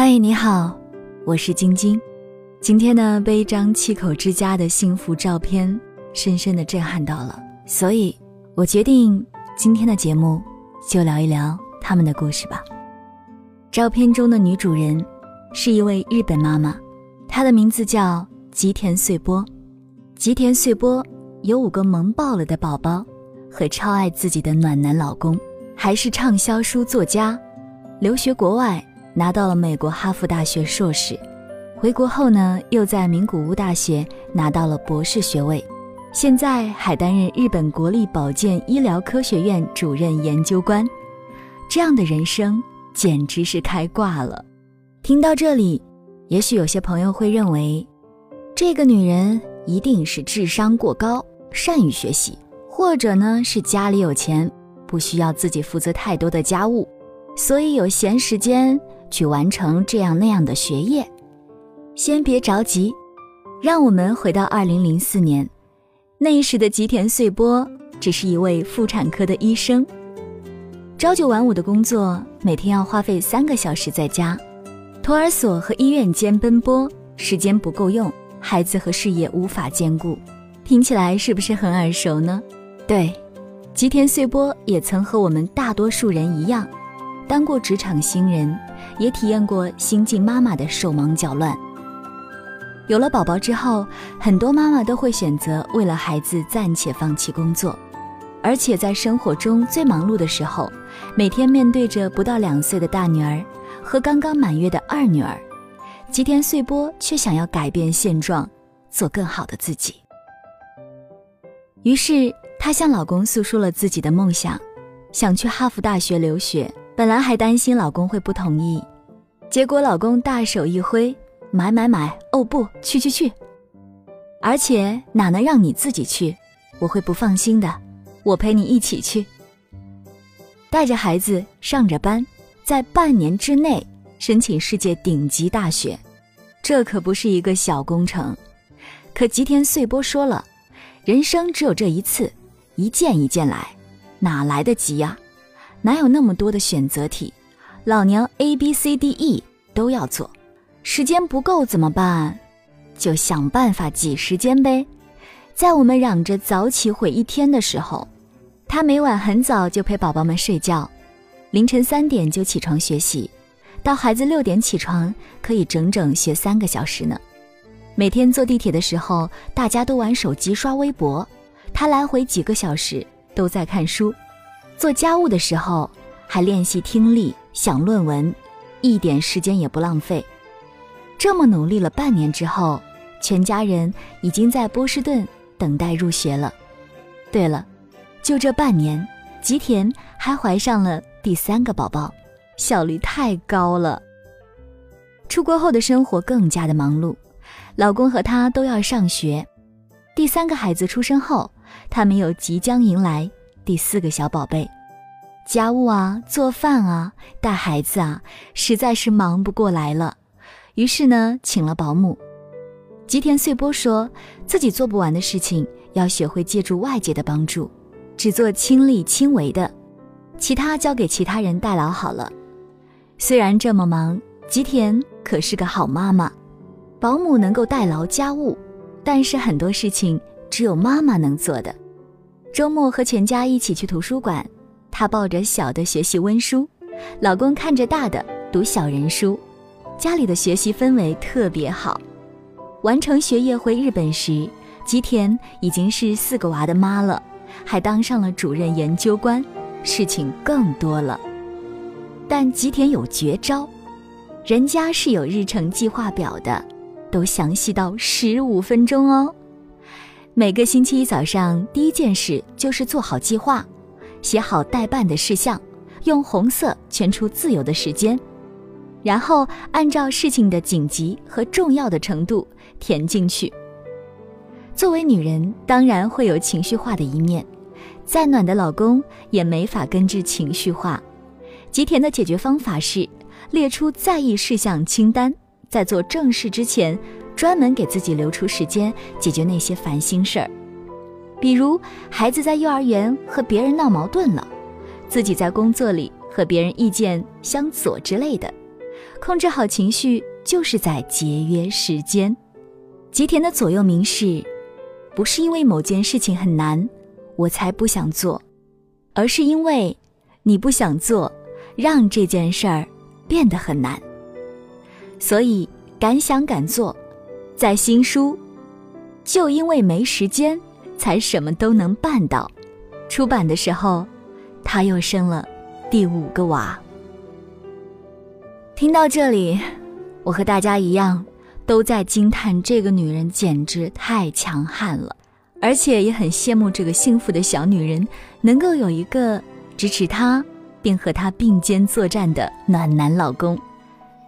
嗨，你好，我是晶晶。今天呢，被一张七口之家的幸福照片深深的震撼到了，所以我决定今天的节目就聊一聊他们的故事吧。照片中的女主人是一位日本妈妈，她的名字叫吉田穗波。吉田穗波有五个萌爆了的宝宝，和超爱自己的暖男老公，还是畅销书作家，留学国外拿到了美国哈佛大学硕士，回国后呢又在名古屋大学拿到了博士学位，现在还担任日本国立保健医疗科学院主任研究官，这样的人生简直是开挂了。听到这里，也许有些朋友会认为，这个女人。一定是智商过高，善于学习，或者呢是家里有钱，不需要自己负责太多的家务，所以有闲时间去完成这样那样的学业。先别着急，让我们回到二零零四年，那时的吉田穗波只是一位妇产科的医生，朝九晚五的工作，每天要花费三个小时在家，托儿所和医院间奔波，时间不够用。孩子和事业无法兼顾，听起来是不是很耳熟呢？对，吉田穗波也曾和我们大多数人一样，当过职场新人，也体验过新晋妈妈的手忙脚乱。有了宝宝之后，很多妈妈都会选择为了孩子暂且放弃工作，而且在生活中最忙碌的时候，每天面对着不到两岁的大女儿和刚刚满月的二女儿。吉田穗波却想要改变现状，做更好的自己。于是，她向老公诉说了自己的梦想，想去哈佛大学留学。本来还担心老公会不同意，结果老公大手一挥：“买买买！哦不，去去去！而且哪能让你自己去？我会不放心的。我陪你一起去，带着孩子上着班，在半年之内。”申请世界顶级大学，这可不是一个小工程。可吉田穗波说了，人生只有这一次，一件一件来，哪来得及呀？哪有那么多的选择题？老娘 A B C D E 都要做，时间不够怎么办？就想办法挤时间呗。在我们嚷着早起毁一天的时候，他每晚很早就陪宝宝们睡觉，凌晨三点就起床学习。到孩子六点起床，可以整整学三个小时呢。每天坐地铁的时候，大家都玩手机刷微博，他来回几个小时都在看书。做家务的时候还练习听力、想论文，一点时间也不浪费。这么努力了半年之后，全家人已经在波士顿等待入学了。对了，就这半年，吉田还怀上了第三个宝宝。效率太高了。出国后的生活更加的忙碌，老公和他都要上学。第三个孩子出生后，他们又即将迎来第四个小宝贝，家务啊、做饭啊、带孩子啊，实在是忙不过来了。于是呢，请了保姆。吉田穗波说自己做不完的事情，要学会借助外界的帮助，只做亲力亲为的，其他交给其他人代劳好了。虽然这么忙，吉田可是个好妈妈。保姆能够代劳家务，但是很多事情只有妈妈能做的。周末和全家一起去图书馆，她抱着小的学习温书，老公看着大的读小人书，家里的学习氛围特别好。完成学业回日本时，吉田已经是四个娃的妈了，还当上了主任研究官，事情更多了。但吉田有绝招，人家是有日程计划表的，都详细到十五分钟哦。每个星期一早上，第一件事就是做好计划，写好待办的事项，用红色圈出自由的时间，然后按照事情的紧急和重要的程度填进去。作为女人，当然会有情绪化的一面，再暖的老公也没法根治情绪化。吉田的解决方法是列出在意事项清单，在做正事之前，专门给自己留出时间解决那些烦心事儿。比如孩子在幼儿园和别人闹矛盾了，自己在工作里和别人意见相左之类的，控制好情绪就是在节约时间。吉田的左右铭是：不是因为某件事情很难，我才不想做，而是因为你不想做，让这件事儿变得很难。所以敢想敢做，在新书，就因为没时间，才什么都能办到。出版的时候，他又生了第五个娃。听到这里，我和大家一样，都在惊叹这个女人简直太强悍了，而且也很羡慕这个幸福的小女人能够有一个支持她并和她并肩作战的暖男老公。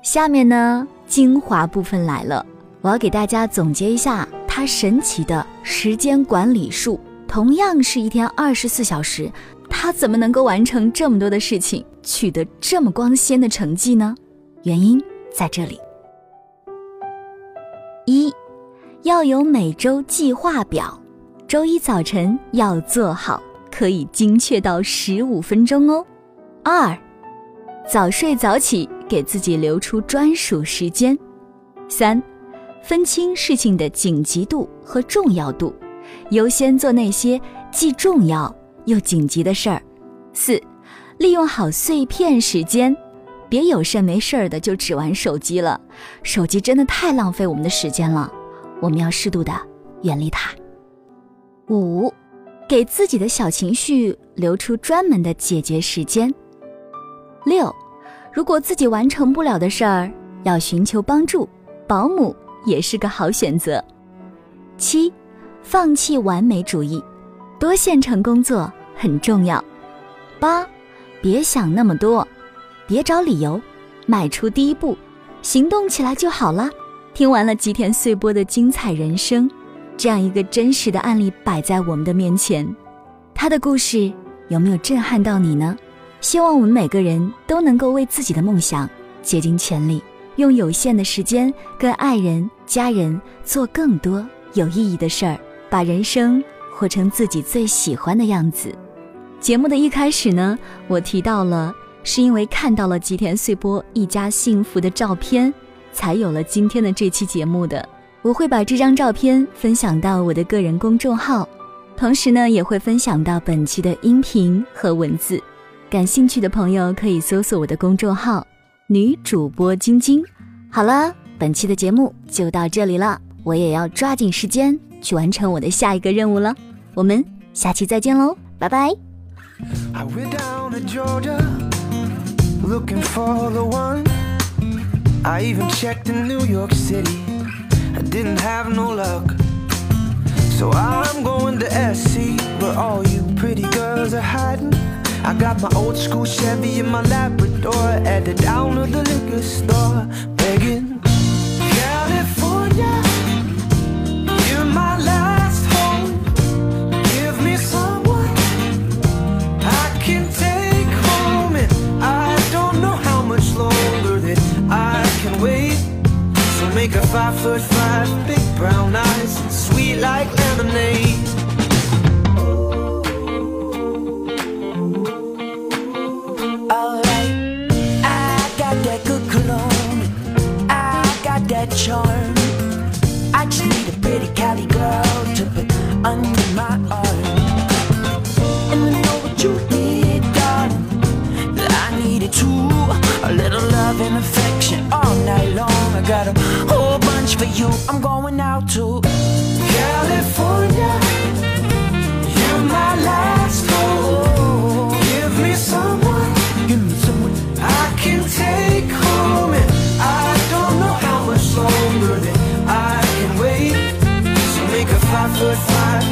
下面呢，精华部分来了，我要给大家总结一下他神奇的时间管理术。同样是一天二十四小时，他怎么能够完成这么多的事情，取得这么光鲜的成绩呢？原因在这里：一，要有每周计划表，周一早晨要做好，可以精确到十五分钟哦；二，早睡早起，给自己留出专属时间；三，分清事情的紧急度和重要度，优先做那些既重要又紧急的事儿；四，利用好碎片时间。别有事儿没事儿的就只玩手机了，手机真的太浪费我们的时间了，我们要适度的远离它。五，给自己的小情绪留出专门的解决时间。六，如果自己完成不了的事儿，要寻求帮助，保姆也是个好选择。七，放弃完美主义，多线程工作很重要。八，别想那么多。别找理由，迈出第一步，行动起来就好了。听完了吉田穗波的精彩人生，这样一个真实的案例摆在我们的面前，他的故事有没有震撼到你呢？希望我们每个人都能够为自己的梦想竭尽全力，用有限的时间跟爱人、家人做更多有意义的事儿，把人生活成自己最喜欢的样子。节目的一开始呢，我提到了。是因为看到了吉田穗波一家幸福的照片，才有了今天的这期节目的。我会把这张照片分享到我的个人公众号，同时呢，也会分享到本期的音频和文字。感兴趣的朋友可以搜索我的公众号“女主播晶晶”。好了，本期的节目就到这里了，我也要抓紧时间去完成我的下一个任务了。我们下期再见喽，拜拜。I went down to Georgia looking for the one. I even checked in New York City, I didn't have no luck. So I'm going to SC, where all you pretty girls are hiding. I got my old school Chevy in my Labrador at the down of the liquor store, begging. California, you're my last home. Give me someone I can take home, and I don't know how much longer that I can wait. So make a five foot five, big brown eyes, sweet like lemonade. Needed too, a little love and affection all night long. I got a whole bunch for you. I'm going out to California. You're my last hope. Give me someone, give me someone I can take home. And I don't know how much longer that I can wait. So make a five foot five,